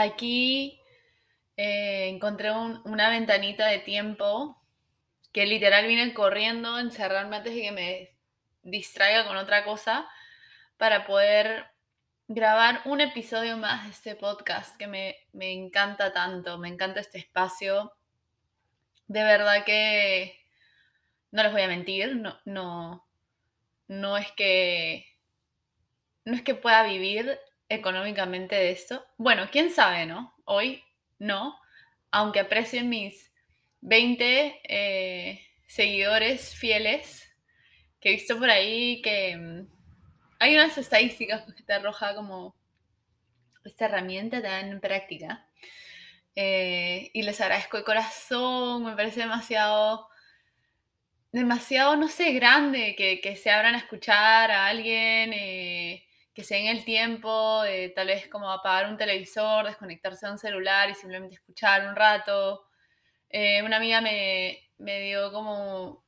Aquí eh, encontré una ventanita de tiempo que literal vine corriendo encerrarme antes de que me distraiga con otra cosa para poder grabar un episodio más de este podcast que me, me encanta tanto, me encanta este espacio. De verdad que no les voy a mentir, no, no, no es que no es que pueda vivir económicamente de esto. Bueno, quién sabe, ¿no? Hoy no, aunque aprecien mis 20 eh, seguidores fieles que he visto por ahí que mm, hay unas estadísticas que te arroja como esta herramienta tan práctica. Eh, y les agradezco de corazón, me parece demasiado demasiado, no sé, grande que, se abran a escuchar a alguien, eh, que se den el tiempo de tal vez como apagar un televisor, desconectarse de un celular y simplemente escuchar un rato. Eh, una amiga me, dio como,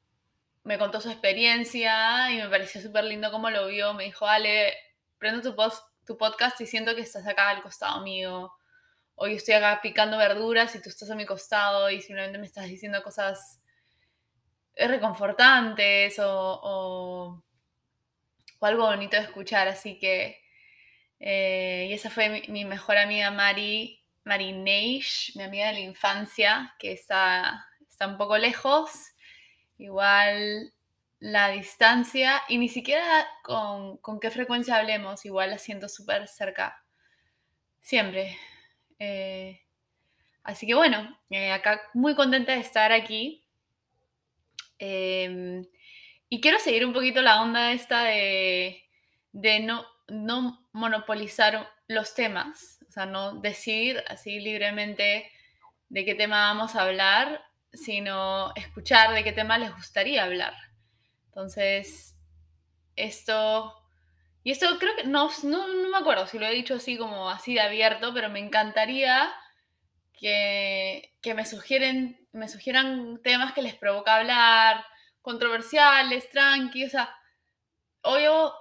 me contó su experiencia y me pareció súper lindo cómo lo vio. Me dijo, Ale, prendo tu, post, tu podcast y siento que estás acá al costado mío. Hoy estoy acá picando verduras y tú estás a mi costado y simplemente me estás diciendo cosas reconfortantes o, o, algo bonito de escuchar. Así que, eh, y esa fue mi, mejor amiga Mari, Mari Neish, mi amiga de la infancia, que está, está un poco lejos. Igual la distancia y ni siquiera con, qué frecuencia hablemos, igual la siento súper cerca. Siempre. Eh, así que bueno, eh, acá muy contenta de estar aquí Em, y quiero seguir un poquito la onda esta de, no, no monopolizar los temas, o sea, no decidir así libremente de qué tema vamos a hablar, sino escuchar de qué tema les gustaría hablar. Entonces, esto... Y esto creo que no, no, no, me acuerdo si lo he dicho así como así de abierto, pero me encantaría que, que me sugieren me sugieran temas que les provoca hablar, controversiales, tranqui, o sea, obvio,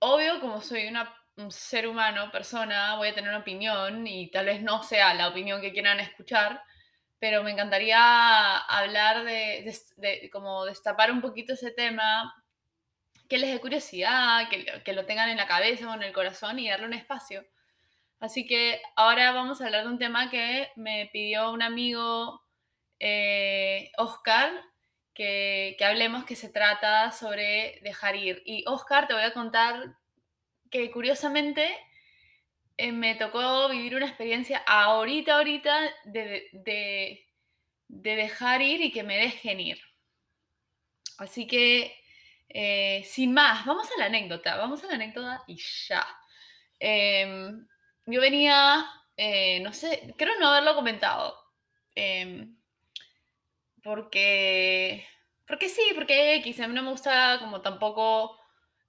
obvio como soy una, un ser humano, persona, voy a tener una opinión y tal vez no sea la opinión que quieran escuchar, pero me encantaría hablar de, de, como destapar un poquito ese tema, que les dé curiosidad, que, que lo tengan en la cabeza o en el corazón y darle un espacio. Así que ahora vamos a hablar de un tema que me pidió un amigo eh, Oscar, que, hablemos que se trata sobre dejar ir. Y Oscar, te voy a contar que curiosamente eh, me tocó vivir una experiencia ahorita, ahorita de, de, dejar ir y que me dejen ir. Así que, eh, sin más, vamos a la anécdota, vamos a la anécdota y ya. Em, yo venía, no sé, creo no haberlo comentado. Porque, porque sí, porque X, a mí no me gusta como tampoco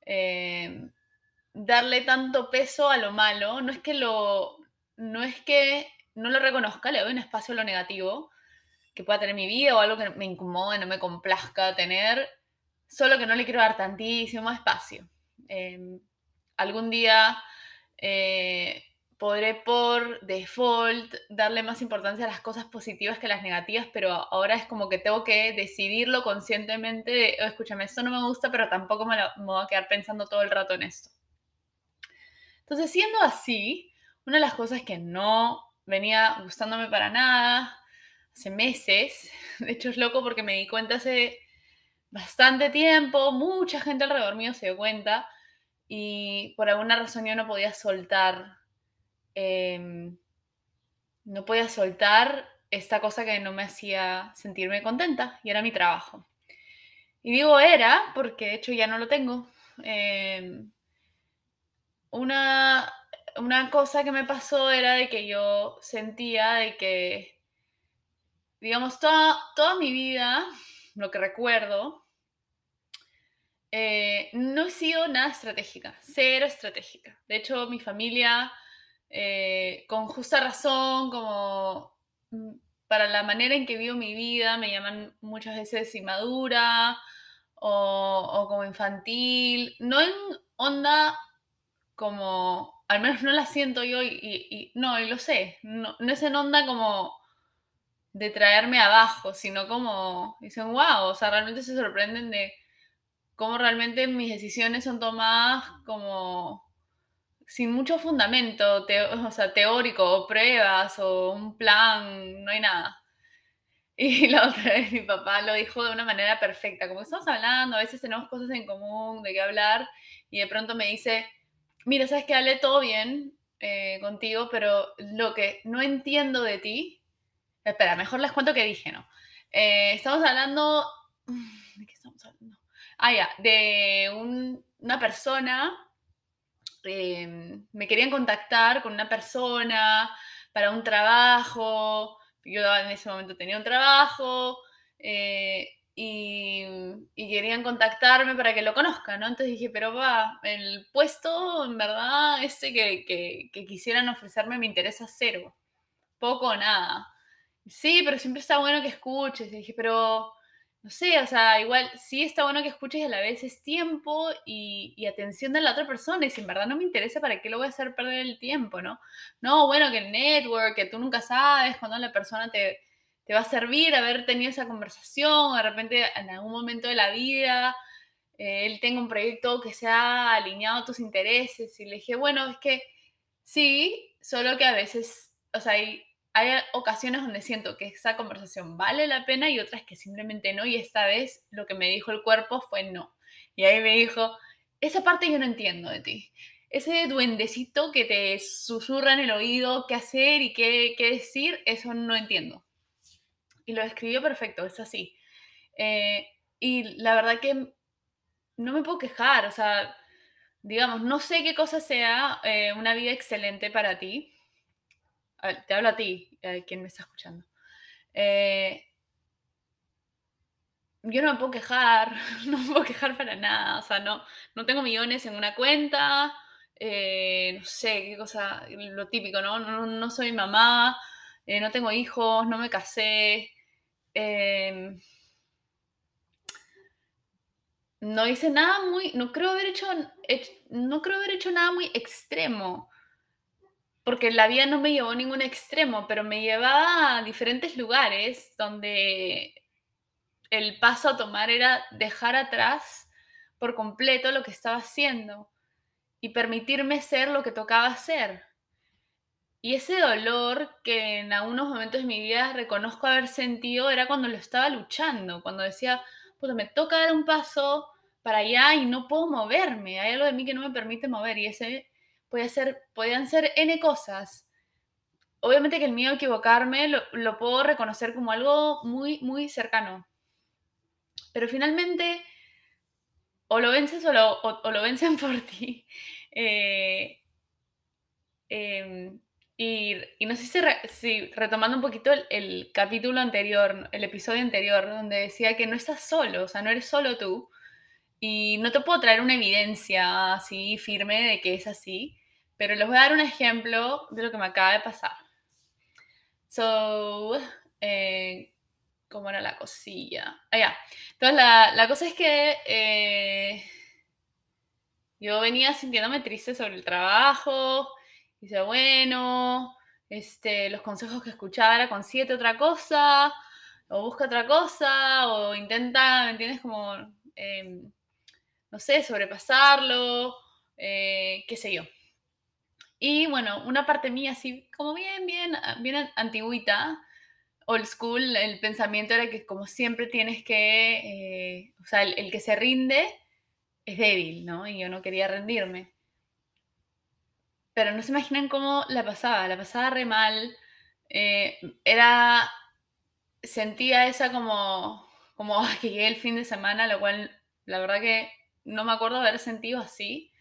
eh, darle tanto peso a lo malo, no es que lo, no es que no lo reconozca, le doy un espacio a lo negativo que pueda tener mi vida o algo que me incomode, no me complazca tener, solo que no le quiero dar tantísimo espacio. Em, algún día eh, podré por default darle más importancia a las cosas positivas que a las negativas, pero ahora es como que tengo que decidirlo conscientemente oh, escúchame, esto no me gusta, pero tampoco me, voy a quedar pensando todo el rato en esto. Entonces, siendo así, una de las cosas que no venía gustándome para nada hace meses, de hecho es loco porque me di cuenta hace bastante tiempo, mucha gente alrededor mío se dio cuenta y por alguna razón yo no podía soltar Em, no podía soltar esta cosa que no me hacía sentirme contenta y era mi trabajo. Y digo era porque de hecho ya no lo tengo. Em, una, una cosa que me pasó era de que yo sentía de que, digamos, toda, toda mi vida, lo que recuerdo, eh, no he sido nada estratégica, cero estratégica. De hecho, mi familia eh, con justa razón, como mm, para la manera en que vivo mi vida, me llaman muchas veces inmadura o, como infantil, no en onda como, al menos no la siento yo y, no, y lo sé, no, no es en onda como de traerme abajo, sino como dicen, wow, o sea, realmente se sorprenden de cómo realmente mis decisiones son tomadas como sin mucho fundamento, o sea, teórico, o pruebas, o un plan, no hay nada. Y la otra vez mi papá lo dijo de una manera perfecta, como estamos hablando, a veces tenemos cosas en común, de qué hablar, y de pronto me dice, mira, sabes que hablé todo bien eh, contigo, pero lo que no entiendo de ti, espera, mejor les cuento que dije, ¿no? Eh, estamos hablando, ¿de qué estamos hablando? Ah, ya, de una persona, em, me querían contactar con una persona para un trabajo, yo en ese momento tenía un trabajo eh, y, querían contactarme para que lo conozcan, ¿no? Entonces dije, pero va, el puesto, en verdad, este que, que quisieran ofrecerme me interesa cero, poco o nada. Sí, pero siempre está bueno que escuches. Dije, pero no sé, o sea, igual sí está bueno que escuches y a la vez es tiempo y, atención de la otra persona. Y si en verdad no me interesa, ¿para qué lo voy a hacer perder el tiempo, no? No, bueno, que el network, que tú nunca sabes cuándo la persona te, te va a servir haber tenido esa conversación, de repente en algún momento de la vida eh, él tenga un proyecto que sea alineado a tus intereses. Y le dije, bueno, es que sí, solo que a veces, o sea, hay hay ocasiones donde siento que esa conversación vale la pena y otras que simplemente no. Y esta vez lo que me dijo el cuerpo fue no. Y ahí me dijo, esa parte yo no entiendo de ti. Ese duendecito que te susurra en el oído qué hacer y qué, decir, eso no entiendo. Y lo escribió perfecto, es así. Eh, y la verdad que no me puedo quejar, o sea, digamos, no sé qué cosa sea eh, una vida excelente para ti, te hablo a ti, a quien me está escuchando. Eh, yo no me puedo quejar, no me puedo quejar para nada, o sea, no, no tengo millones en una cuenta, eh, no sé, qué cosa, lo típico, ¿no? No, soy mamá, eh, no tengo hijos, no me casé, em, no hice nada muy, no creo haber hecho, no creo haber hecho nada muy extremo porque la vida no me llevó a ningún extremo, pero me llevaba a diferentes lugares donde el paso a tomar era dejar atrás por completo lo que estaba haciendo y permitirme ser lo que tocaba hacer. Y ese dolor que en algunos momentos de mi vida reconozco haber sentido era cuando lo estaba luchando, cuando decía, pues me toca dar un paso para allá y no puedo moverme, hay algo de mí que no me permite mover y ese podían ser N cosas. Obviamente que el miedo a equivocarme lo, puedo reconocer como algo muy, muy cercano. Pero finalmente, o lo vences o lo, vencen por ti. Eh, em, y, no sé si, retomando un poquito el, el, capítulo anterior, el episodio anterior, donde decía que no estás solo, o sea, no eres solo tú. Y no te puedo traer una evidencia así firme de que es así, pero les voy a dar un ejemplo de lo que me acaba de pasar. So, eh, ¿cómo era la cosilla? Ah, Entonces, la, cosa es que eh, yo venía sintiéndome triste sobre el trabajo. Y dice, bueno, este, los consejos que escuchaba era consíguete otra cosa, o busca otra cosa, o intenta, ¿me entiendes? Como, em, no sé, sobrepasarlo, eh, qué sé yo. Y bueno, una parte mía así como bien, bien, bien antiguita, old school, el pensamiento era que como siempre tienes que, eh, o sea, el, que se rinde es débil, ¿no? Y yo no quería rendirme. Pero no se imaginan cómo la pasaba, la pasaba re mal. Eh, era, sentía esa como, como que llegué el fin de semana, lo cual la verdad que no me acuerdo haber sentido así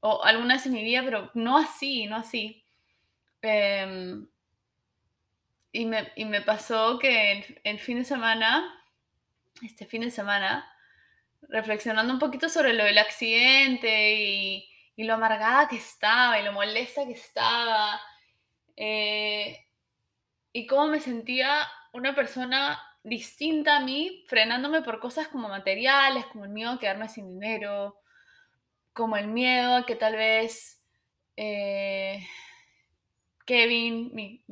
o alguna vez en mi vida, pero no así, no así. Em, y, me, pasó que el, fin de semana, este fin de semana, reflexionando un poquito sobre lo del accidente y, lo amargada que estaba y lo molesta que estaba, eh, y cómo me sentía una persona distinta a mí, frenándome por cosas como materiales, como el miedo a quedarme sin dinero, como el miedo a que tal vez eh, Kevin, mi,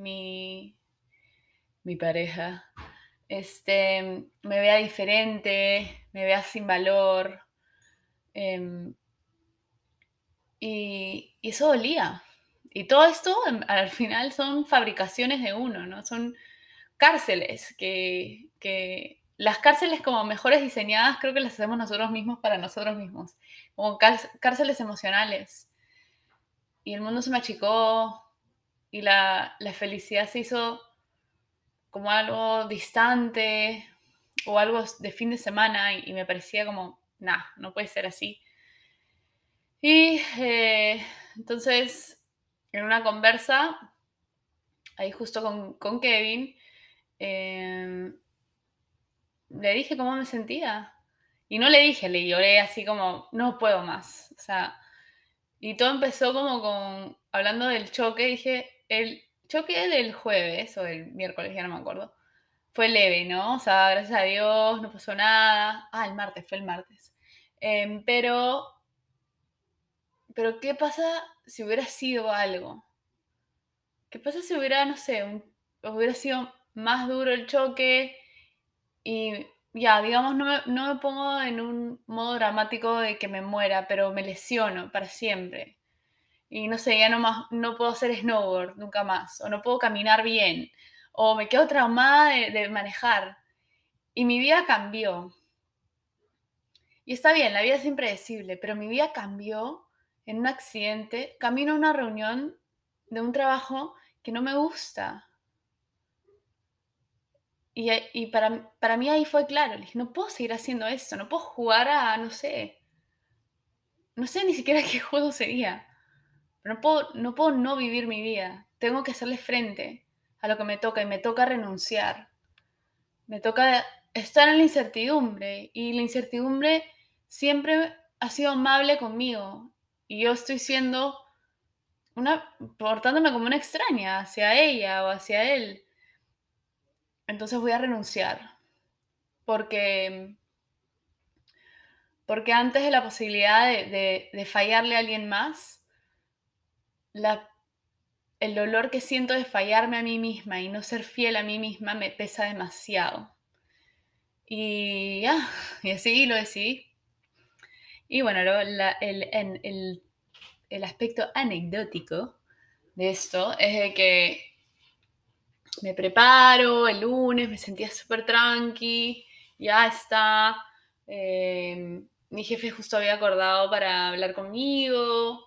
mi, pareja, este, me vea diferente, me vea sin valor. Em, y, eso dolía. Y todo esto al final son fabricaciones de uno, ¿no? Son cárceles que, que las cárceles como mejores diseñadas creo que las hacemos nosotros mismos para nosotros mismos, como cárceles emocionales. Y el mundo se me achicó y la, la felicidad se hizo como algo distante o algo de fin de semana y, me parecía como, nah, no puede ser así. Y eh, entonces, en una conversa, ahí justo con, con Kevin, eh, le dije cómo me sentía. Y no le dije, le lloré así como, no puedo más. O sea, y todo empezó como con, hablando del choque, dije, el choque del jueves o del miércoles, ya no me acuerdo, fue leve, ¿no? O sea, gracias a Dios, no pasó nada. Ah, el martes, fue el martes. Em, pero, pero, ¿qué pasa si hubiera sido algo? ¿Qué pasa si hubiera, no sé, hubiera sido más duro el choque? Y ya, digamos, no me, no me pongo en un modo dramático de que me muera, pero me lesiono para siempre. Y no sé, ya no, más, no puedo hacer snowboard nunca más, o no puedo caminar bien, o me quedo traumada de, de manejar. Y mi vida cambió. Y está bien, la vida es impredecible, pero mi vida cambió en un accidente, camino a una reunión de un trabajo que no me gusta. Y, para, para, mí ahí fue claro, le no puedo seguir haciendo esto, no puedo jugar a, no sé, no sé ni siquiera qué juego sería, no puedo, no puedo no vivir mi vida, tengo que hacerle frente a lo que me toca y me toca renunciar, me toca estar en la incertidumbre y la incertidumbre siempre ha sido amable conmigo y yo estoy siendo una, portándome como una extraña hacia ella o hacia él entonces voy a renunciar. Porque, porque antes de la posibilidad de, fallarle a alguien más, el dolor que siento de fallarme a mí misma y no ser fiel a mí misma me pesa demasiado. Y y así lo decidí. Y bueno, el, el aspecto anecdótico de esto es de que me preparo el lunes, me sentía súper tranqui, ya está. Em, mi jefe justo había acordado para hablar conmigo,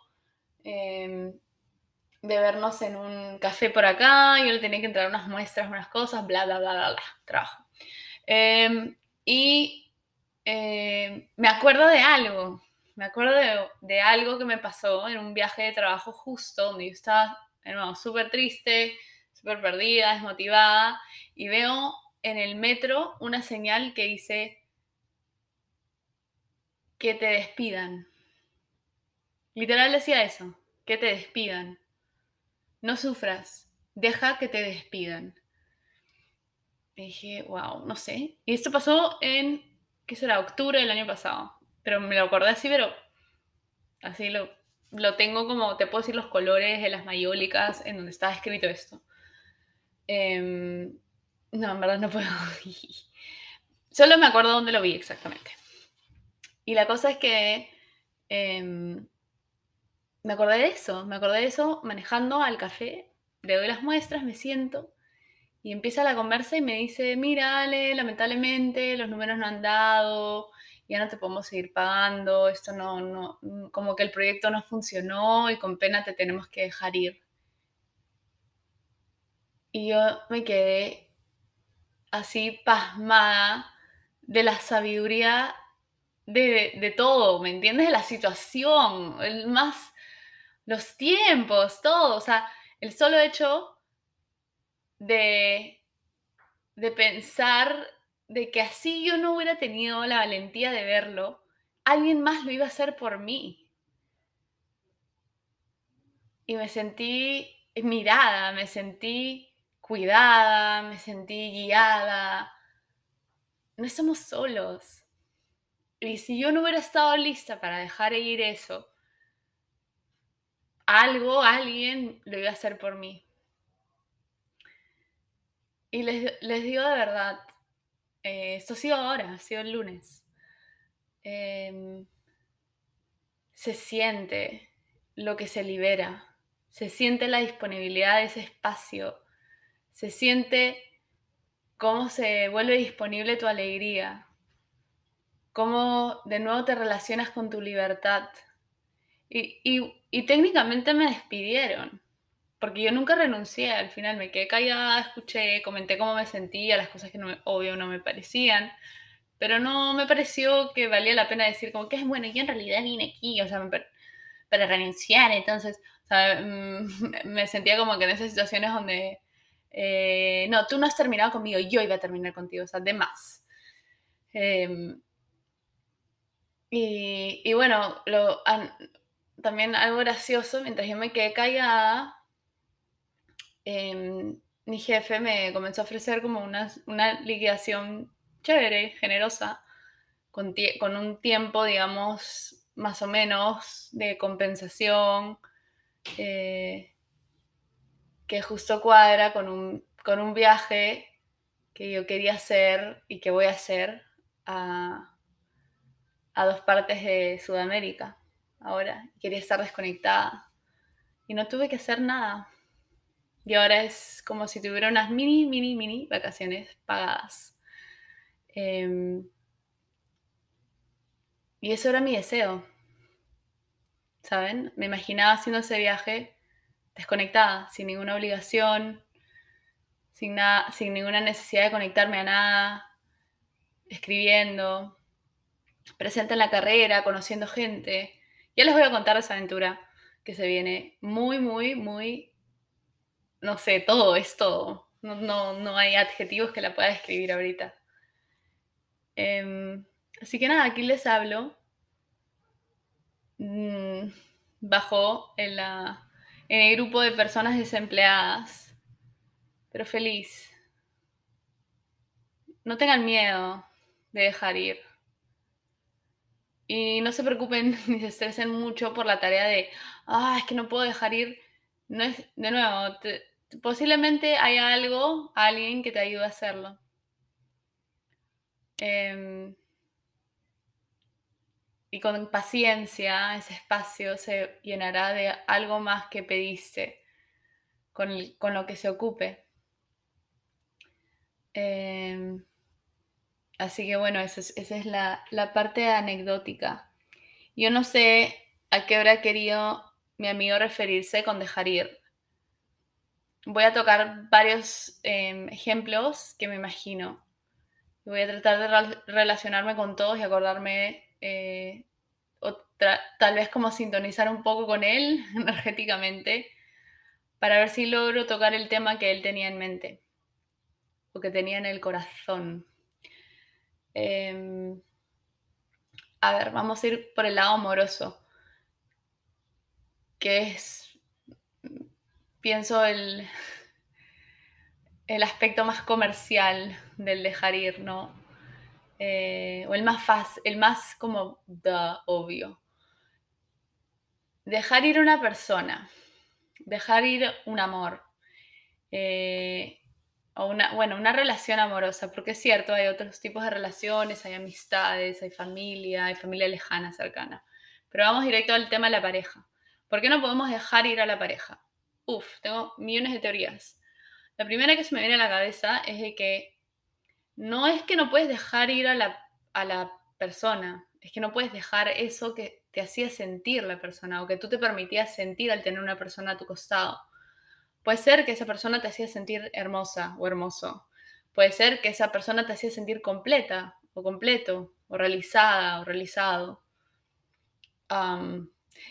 em, de vernos en un café por acá, yo le tenía que entrar unas muestras, unas cosas, bla, bla, bla, bla, bla, trabajo. Em, y me acuerdo de algo, me acuerdo de, de, algo que me pasó en un viaje de trabajo justo, donde yo estaba, súper triste, súper perdida, desmotivada, y veo en el metro una señal que dice que te despidan. Literal decía eso, que te despidan. No sufras, deja que te despidan. Y dije, wow, no sé. Y esto pasó en, ¿qué será? Octubre del año pasado. Pero me lo acordé así, pero así lo, lo tengo como, te puedo decir los colores de las mayólicas en donde estaba escrito esto. Em, no, en verdad no puedo. Solo me acuerdo dónde lo vi exactamente. Y la cosa es que em, me acordé de eso, me acordé de eso manejando al café, le doy las muestras, me siento y empieza la conversa y me dice, mira Ale, lamentablemente los números no han dado, ya no te podemos seguir pagando, esto no, no, como que el proyecto no funcionó y con pena te tenemos que dejar ir. Y yo me quedé así pasmada de la sabiduría de, todo, ¿me entiendes? De la situación, el más, los tiempos, todo. O sea, el solo hecho de, de pensar de que así yo no hubiera tenido la valentía de verlo, alguien más lo iba a hacer por mí. Y me sentí mirada, me sentí cuidada, me sentí guiada. No estamos solos. Y si yo no hubiera estado lista para dejar ir eso, algo, alguien lo iba a hacer por mí. Y les, digo de verdad, eh, esto ha sido ahora, ha sido el lunes. Em, se siente lo que se libera, se siente la disponibilidad de ese espacio, se siente cómo se vuelve disponible tu alegría, cómo de nuevo te relacionas con tu libertad. Y, técnicamente me despidieron, porque yo nunca renuncié, al final me quedé callada, escuché, comenté cómo me sentía, las cosas que no obvio no me parecían, pero no me pareció que valía la pena decir como que es bueno, yo en realidad vine aquí, o sea, para renunciar, entonces, o sea, me sentía como que en esas situaciones donde, eh, no, tú no has terminado conmigo, yo iba a terminar contigo, o sea, de más. Em, y, bueno, lo, también algo gracioso, mientras yo me quedé callada, em, mi jefe me comenzó a ofrecer como una, liquidación chévere, generosa, con, con, un tiempo, digamos, más o menos de compensación, eh, que justo cuadra con un, con un viaje que yo quería hacer y que voy a hacer a, a dos partes de Sudamérica ahora. Quería estar desconectada y no tuve que hacer nada. Y ahora es como si tuviera unas mini, mini, mini vacaciones pagadas. Em, y eso era mi deseo. ¿Saben? Me imaginaba haciendo ese viaje desconectada, sin ninguna obligación, sin, nada, sin ninguna necesidad de conectarme a nada, escribiendo, presente en la carrera, conociendo gente. Ya les voy a contar esa aventura que se viene muy, muy, muy, no sé, todo es todo. No, hay adjetivos que la pueda describir ahorita. Em, así que nada, aquí les hablo. Mm, bajo en, la, en el grupo de personas desempleadas, pero feliz. No tengan miedo de dejar ir. Y no se preocupen ni se estresen mucho por la tarea de, ah, es que no puedo dejar ir. No es, de nuevo, posiblemente hay algo, alguien que te ayude a hacerlo. Em, y con paciencia ese espacio se llenará de algo más que pediste, con, lo que se ocupe. Em, Así que bueno, esa es, la, parte anecdótica. Yo no sé a qué habrá querido mi amigo referirse con dejar ir. Voy a tocar varios em, ejemplos que me imagino. Voy a tratar de relacionarme con todos y acordarme, eh, tal vez como sintonizar un poco con él energéticamente, para ver si logro tocar el tema que él tenía en mente o que tenía en el corazón. Em, a ver, vamos a ir por el lado amoroso, que es, pienso, el, el aspecto más comercial del dejar ir, ¿no? Eh, o el más fácil, el más como da obvio. Dejar ir una persona, dejar ir un amor, eh, o una, bueno, una relación amorosa, porque es cierto, hay otros tipos de relaciones, hay amistades, hay familia, hay familia lejana, cercana. Pero vamos directo al tema de la pareja. ¿Por qué no podemos dejar ir a la pareja? Uf, tengo millones de teorías. La primera que se me viene a la cabeza es de que no es que no puedes dejar ir a la, a la persona, es que no puedes dejar eso que te hacía sentir la persona o que tú te permitías sentir al tener una persona a tu costado. Puede ser que esa persona te hacía sentir hermosa o hermoso. Puede ser que esa persona te hacía sentir completa o completo o realizada o realizado.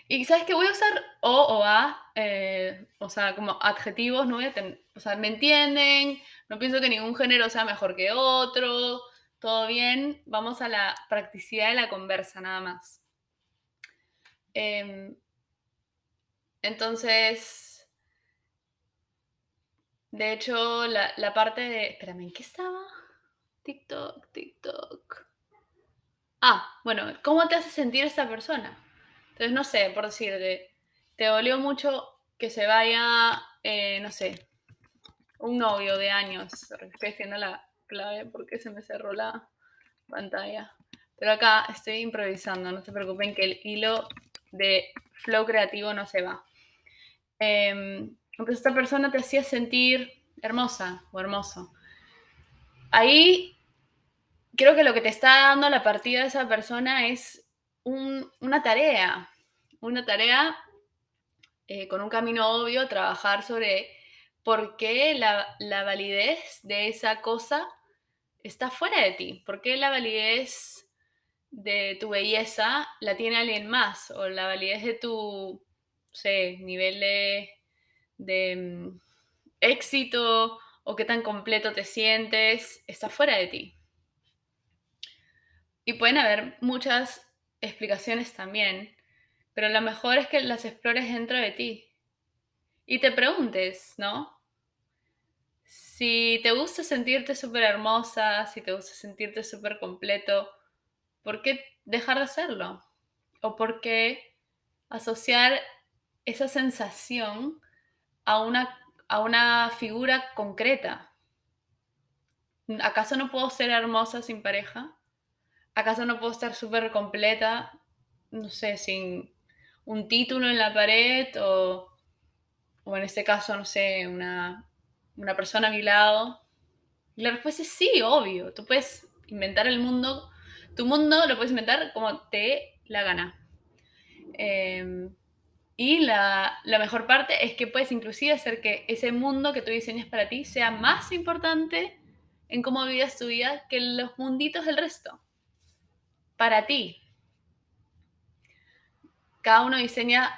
Y sabes que voy a usar o o a, eh, o sea, como adjetivos, no o sea, me entienden, no pienso que ningún género sea mejor que otro, todo bien, vamos a la practicidad de la conversa nada más. Em, entonces, de hecho, la, parte de... Espérame, ¿en qué estaba? TikTok, TikTok. ah, bueno, ¿cómo te hace sentir esta persona? Entonces, no sé, por decirte, te dolió mucho que se vaya, eh, no sé, un novio de años. Estoy haciendo la clave porque se me cerró la pantalla. Pero acá estoy improvisando, no se preocupen que el hilo de flow creativo no se va. Eh, esta persona te hacía sentir hermosa o hermoso. Ahí creo que lo que te está dando la partida de esa persona es una tarea, una tarea eh, con un camino obvio, trabajar sobre por qué la, la, validez de esa cosa está fuera de ti, por qué la validez de tu belleza la tiene alguien más, o la validez de tu, sé, nivel de, de mm, éxito o qué tan completo te sientes, está fuera de ti. Y pueden haber muchas explicaciones también, pero lo mejor es que las explores dentro de ti y te preguntes, ¿no? Si te gusta sentirte súper hermosa, si te gusta sentirte súper completo, ¿por qué dejar de hacerlo? ¿O por qué asociar esa sensación a una, a una figura concreta? ¿Acaso no puedo ser hermosa sin pareja? ¿Acaso no puedo estar súper completa, no sé, sin un título en la pared o, o en este caso, no sé, una, una persona a mi lado? Y la respuesta es sí, obvio. Tú puedes inventar el mundo, tu mundo lo puedes inventar como te la gana. Em, y la, la, mejor parte es que puedes inclusive hacer que ese mundo que tú diseñas para ti sea más importante en cómo vives tu vida que los munditos del resto. Para ti. Cada uno diseña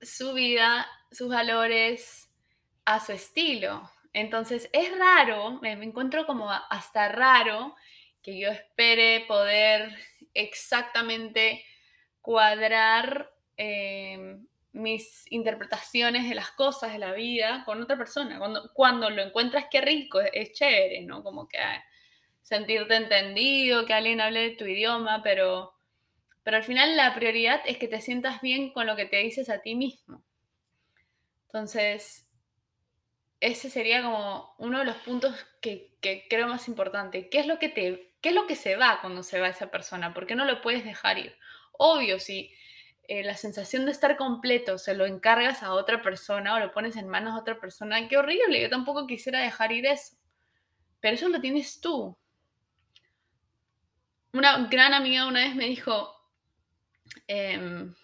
su vida, sus valores a su estilo. Entonces es raro, me encuentro como hasta raro que yo espere poder exactamente cuadrar eh, mis interpretaciones de las cosas de la vida con otra persona. Cuando, cuando lo encuentras, qué rico, es, chévere, ¿no? Como que sentirte entendido, que alguien hable de tu idioma, pero, pero al final la prioridad es que te sientas bien con lo que te dices a ti mismo. Entonces, ese sería como uno de los puntos que, creo más importante. ¿Qué es, lo que te, ¿Qué es lo que se va cuando se va esa persona? ¿Por qué no lo puedes dejar ir? Obvio, si eh, la sensación de estar completo se lo encargas a otra persona o lo pones en manos de otra persona, qué horrible, yo tampoco quisiera dejar ir eso. Pero eso lo tienes tú. Una gran amiga una vez me dijo, em,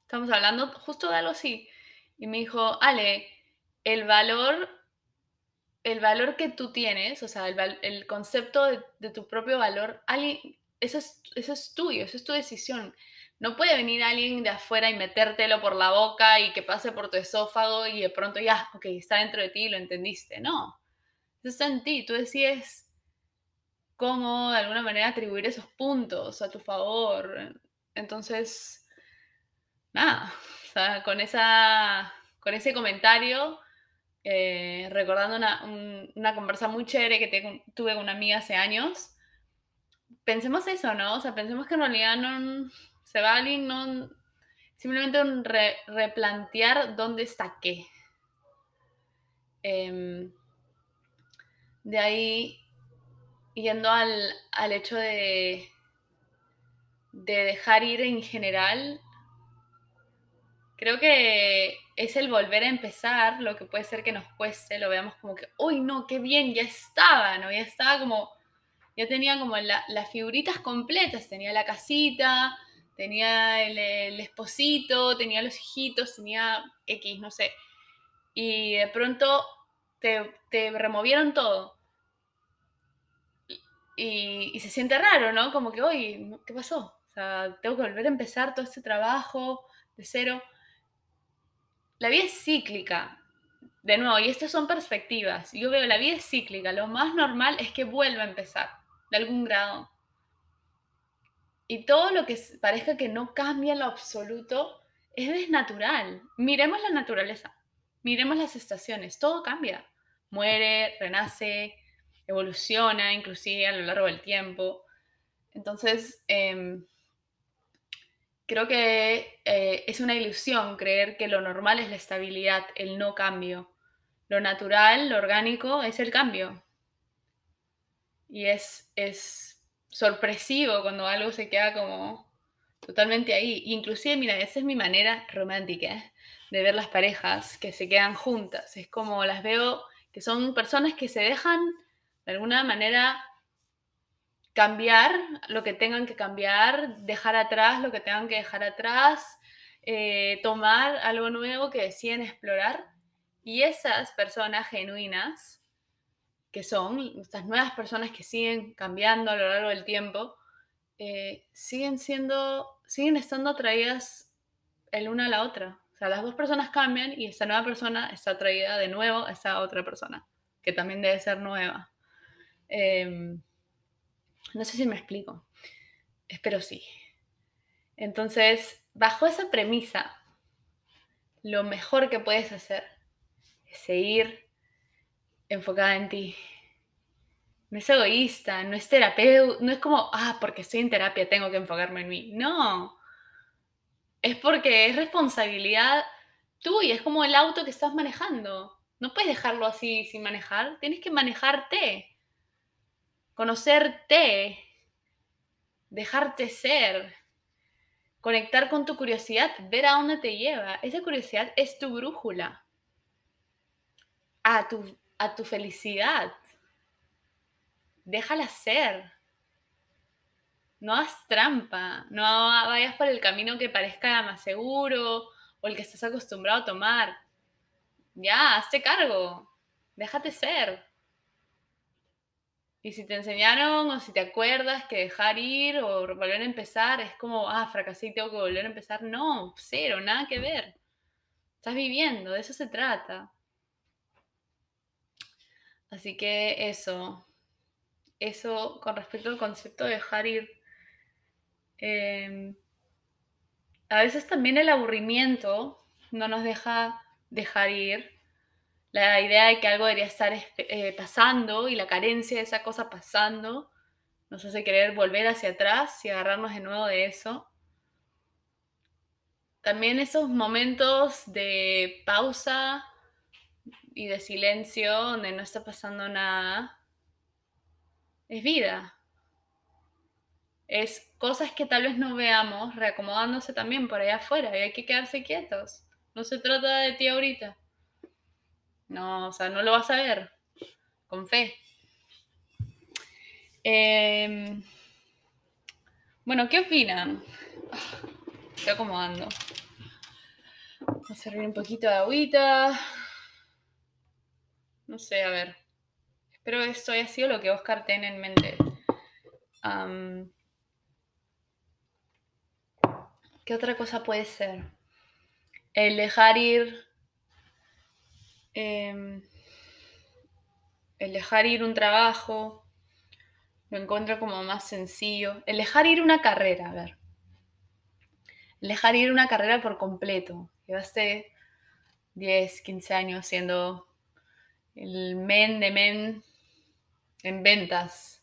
estamos hablando justo de algo así, y me dijo, Ale, el valor, el valor que tú tienes, o sea, el, concepto de, tu propio valor, eso es, eso es tuyo, eso es tu decisión no puede venir alguien de afuera y metértelo por la boca y que pase por tu esófago y de pronto ya, ok, está dentro de ti lo entendiste. No, eso está en ti. Tú decides cómo de alguna manera atribuir esos puntos a tu favor. Entonces, nada, o sea, con, esa, con ese comentario, eh, recordando una, una, conversa muy chévere que tuve con una amiga hace años, pensemos eso, ¿no? O sea, pensemos que en realidad no se va alguien, no, simplemente replantear dónde está qué. Em, de ahí, yendo al, al hecho de, de dejar ir en general, creo que es el volver a empezar lo que puede ser que nos cueste, lo veamos como que, uy, no, qué bien, ya estaba, ¿no? Ya estaba como, ya tenía como las figuritas completas, tenía la casita, tenía el, esposito, tenía los hijitos, tenía X, no sé. Y de pronto te, removieron todo. Y, se siente raro, ¿no? Como que, oye, ¿qué pasó? O sea, tengo que volver a empezar todo este trabajo de cero. La vida es cíclica. De nuevo, y estas son perspectivas. Yo veo la vida es cíclica. Lo más normal es que vuelva a empezar, de algún grado. Y todo lo que parezca que no cambia en lo absoluto es desnatural. Miremos la naturaleza, miremos las estaciones, todo cambia. Muere, renace, evoluciona inclusive a lo largo del tiempo. Entonces, em, creo que eh, es una ilusión creer que lo normal es la estabilidad, el no cambio. Lo natural, lo orgánico es el cambio. Y es, es sorpresivo cuando algo se queda como totalmente ahí. Inclusive, mira, esa es mi manera romántica de ver las parejas que se quedan juntas. Es como las veo que son personas que se dejan de alguna manera cambiar lo que tengan que cambiar, dejar atrás lo que tengan que dejar atrás, eh, tomar algo nuevo que deciden explorar. Y esas personas genuinas, que son estas nuevas personas que siguen cambiando a lo largo del tiempo, eh, siguen siendo, siguen estando atraídas el una a la otra. O sea, las dos personas cambian y esta nueva persona está atraída de nuevo a esa otra persona, que también debe ser nueva. Em, no sé si me explico. Espero sí. Entonces, bajo esa premisa, lo mejor que puedes hacer es seguir enfocada en ti. No es egoísta, no es terapeuta, no es como, ah, porque estoy en terapia tengo que enfocarme en mí. No. Es porque es responsabilidad tuya, es como el auto que estás manejando. No puedes dejarlo así sin manejar, tienes que manejarte conocerte, dejarte ser, conectar con tu curiosidad, ver a dónde te lleva. Esa curiosidad es tu brújula a tu, a tu felicidad. Déjala ser. No hagas trampa, no vayas por el camino que parezca más seguro o el que estás acostumbrado a tomar. Ya, hazte cargo, déjate ser. Y si te enseñaron o si te acuerdas que dejar ir o volver a empezar es como, ah, fracasé y tengo que volver a empezar. No, cero, nada que ver. Estás viviendo, de eso se trata. Así que eso, eso con respecto al concepto de dejar ir. Em, a veces también el aburrimiento no nos deja dejar ir la idea de que algo debería estar eh, pasando y la carencia de esa cosa pasando nos hace querer volver hacia atrás y agarrarnos de nuevo de eso. También esos momentos de pausa y de silencio donde no está pasando nada es vida. Es cosas que tal vez no veamos reacomodándose también por allá afuera y hay que quedarse quietos. No se trata de ti ahorita. No, o sea, no lo vas a ver. Con fe. Em, bueno, ¿qué opinan? Estoy acomodando. Voy a servir un poquito de agüita. No sé, a ver. Espero que esto haya sido lo que Oscar tiene en mente. ¿Qué otra cosa puede ser? El dejar ir Em, el dejar ir un trabajo lo encuentro como más sencillo. El dejar ir una carrera, a ver. El dejar ir una carrera por completo. Llevaste 10, 15 años siendo el men de men en ventas.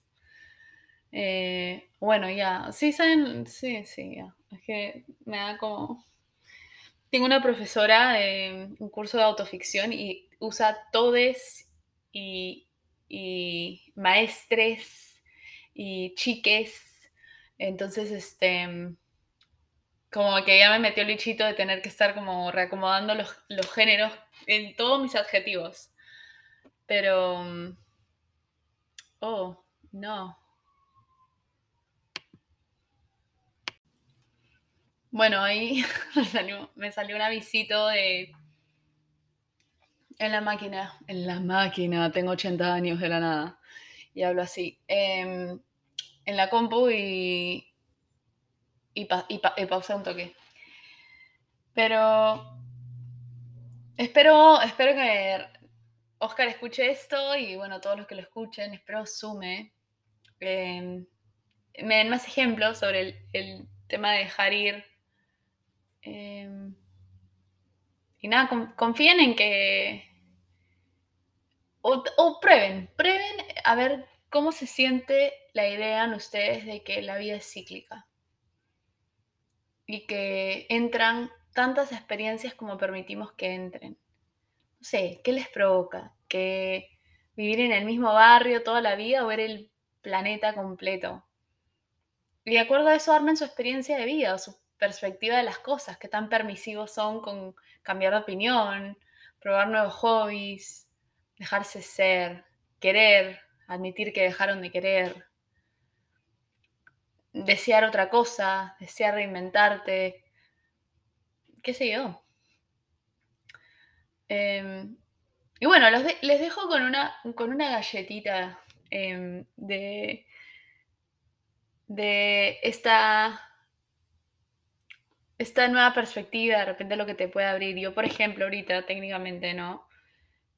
Eh, bueno, ya. Sí, saben. Sí, sí, ya. Es que me da como tengo una profesora de un curso de autoficción y usa todes y, maestres y chiques. Entonces, este, como que ya me metió el lichito de tener que estar como reacomodando los, los géneros en todos mis adjetivos. Pero, oh, no. Bueno, ahí me salió, un avisito de... En la máquina, en la máquina, tengo 80 años de la nada. Y hablo así. Em, en la compu y, y, pausé un toque. Pero espero, espero que Oscar escuche esto y bueno, todos los que lo escuchen, espero sume. Em, me den más ejemplos sobre el, el tema de dejar ir Em, y nada, confíen en que... O, prueben, prueben a ver cómo se siente la idea en ustedes de que la vida es cíclica y que entran tantas experiencias como permitimos que entren. No sé, ¿qué les provoca? ¿Que vivir en el mismo barrio toda la vida o ver el planeta completo? Y de acuerdo a eso armen su experiencia de vida o su perspectiva de las cosas, qué tan permisivos son con cambiar de opinión, probar nuevos hobbies, dejarse ser, querer, admitir que dejaron de querer, desear otra cosa, desear reinventarte, qué sé yo. Em, y bueno, les dejo con una, con una galletita em, de, de esta, esta nueva perspectiva, de repente lo que te puede abrir. Yo, por ejemplo, ahorita técnicamente no,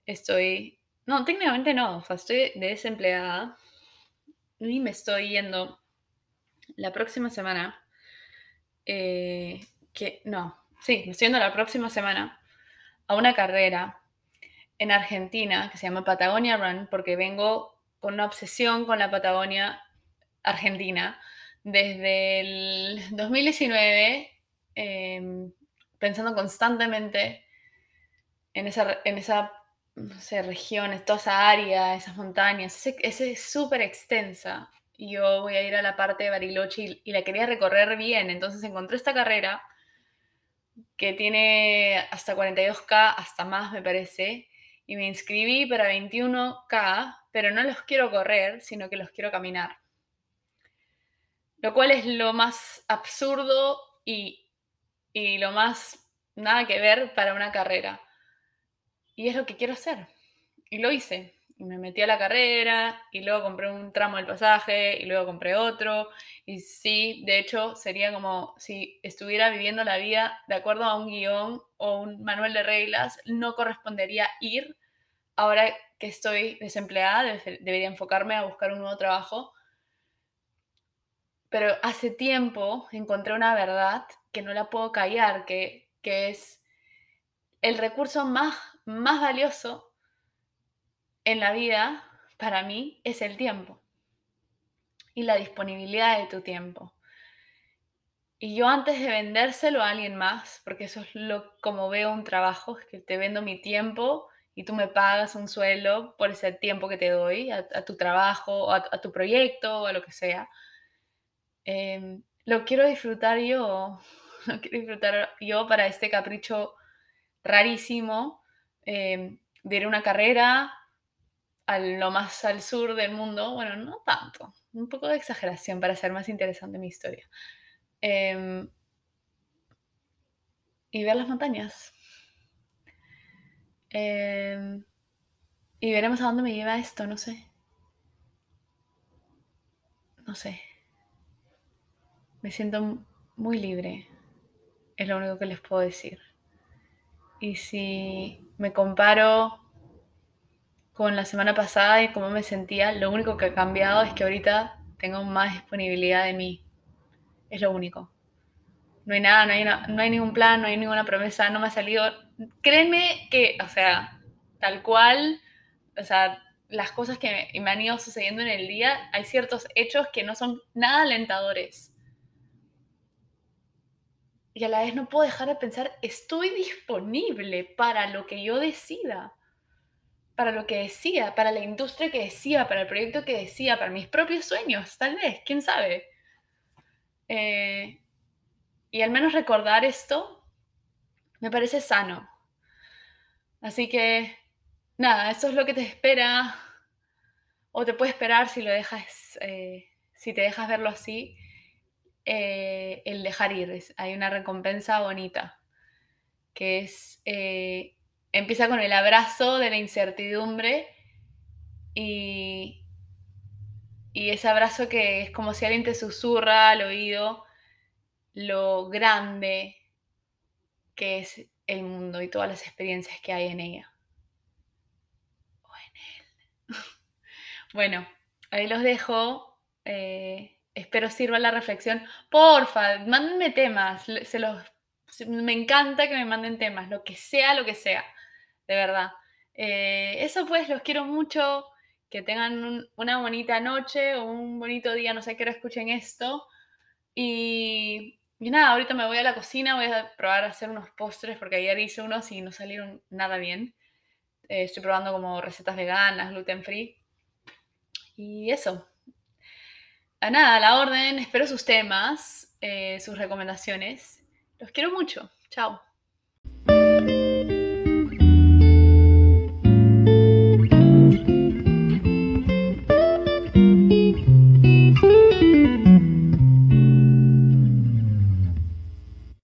estoy, no, técnicamente no, estoy desempleada y me estoy yendo la próxima semana, eh, que no, sí, me estoy yendo la próxima semana a una carrera en Argentina que se llama Patagonia Run porque vengo con una obsesión con la Patagonia Argentina desde el 2019 em, pensando constantemente en esa, en esa región, toda esa área, esas montañas, es súper extensa yo voy a ir a la parte de Bariloche y, la quería recorrer bien. Entonces encontré esta carrera que tiene hasta 42K, hasta más me parece, y me inscribí para 21K, pero no los quiero correr, sino que los quiero caminar. Lo cual es lo más absurdo y, y lo más nada que ver para una carrera. Y es lo que quiero hacer. Y lo hice y me metí a la carrera y luego compré un tramo del pasaje y luego compré otro. Y sí, de hecho, sería como si estuviera viviendo la vida de acuerdo a un guion o un manual de reglas, no correspondería ir. Ahora que estoy desempleada, debería enfocarme a buscar un nuevo trabajo. Pero hace tiempo encontré una verdad que no la puedo callar, que, que es el recurso más, más valioso en la vida, para mí, es el tiempo y la disponibilidad de tu tiempo. Y yo antes de vendérselo a alguien más, porque eso es lo como veo un trabajo, es que te vendo mi tiempo y tú me pagas un sueldo por ese tiempo que te doy a, tu trabajo, a, a, tu proyecto, o a lo que sea. Em, lo quiero disfrutar yo, lo quiero disfrutar yo para este capricho rarísimo em, de ir a una carrera, a lo más al sur del mundo, bueno, no tanto, un poco de exageración para hacer más interesante mi historia. Em, y ver las montañas. Em, y veremos a dónde me lleva esto, no sé. No sé. Me siento muy libre. Es lo único que les puedo decir. Y si me comparo con la semana pasada y cómo me sentía, lo único que ha cambiado es que ahorita tengo más disponibilidad de mí. Es lo único. No hay nada, no hay, no hay ningún plan, no hay ninguna promesa, no me ha salido. Créeme que, o sea, tal cual, o sea, las cosas que me han ido sucediendo en el día, hay ciertos hechos que no son nada alentadores. Y a la vez no puedo dejar de pensar, estoy disponible para lo que yo decida para lo que decía, para la industria que decía, para el proyecto que decía, para mis propios sueños, tal vez, quién sabe. Eh, y al menos recordar esto me parece sano. Así que, nada, eso es lo que te espera, o te puede esperar si lo dejas, eh, si te dejas verlo así, eh, el dejar ir. Hay una recompensa bonita, que es empieza con el abrazo de la incertidumbre y, y ese abrazo que es como si alguien te susurra al oído lo grande que es el mundo y todas las experiencias que hay en ella. O en él. bueno, ahí los dejo. Eh, espero sirva la reflexión. Porfa, mándenme temas. Se los, me encanta que me manden temas, lo que sea, lo que sea de verdad. Eh, eso pues, los quiero mucho, que tengan una bonita noche o un bonito día, no sé qué hora escuchen esto. Y, nada, ahorita me voy a la cocina, voy a probar a hacer unos postres porque ayer hice unos y no salieron nada bien. Eh, estoy probando como recetas veganas, gluten free. Y eso. A nada, a la orden. Espero sus temas, eh, sus recomendaciones. Los quiero mucho. Chao.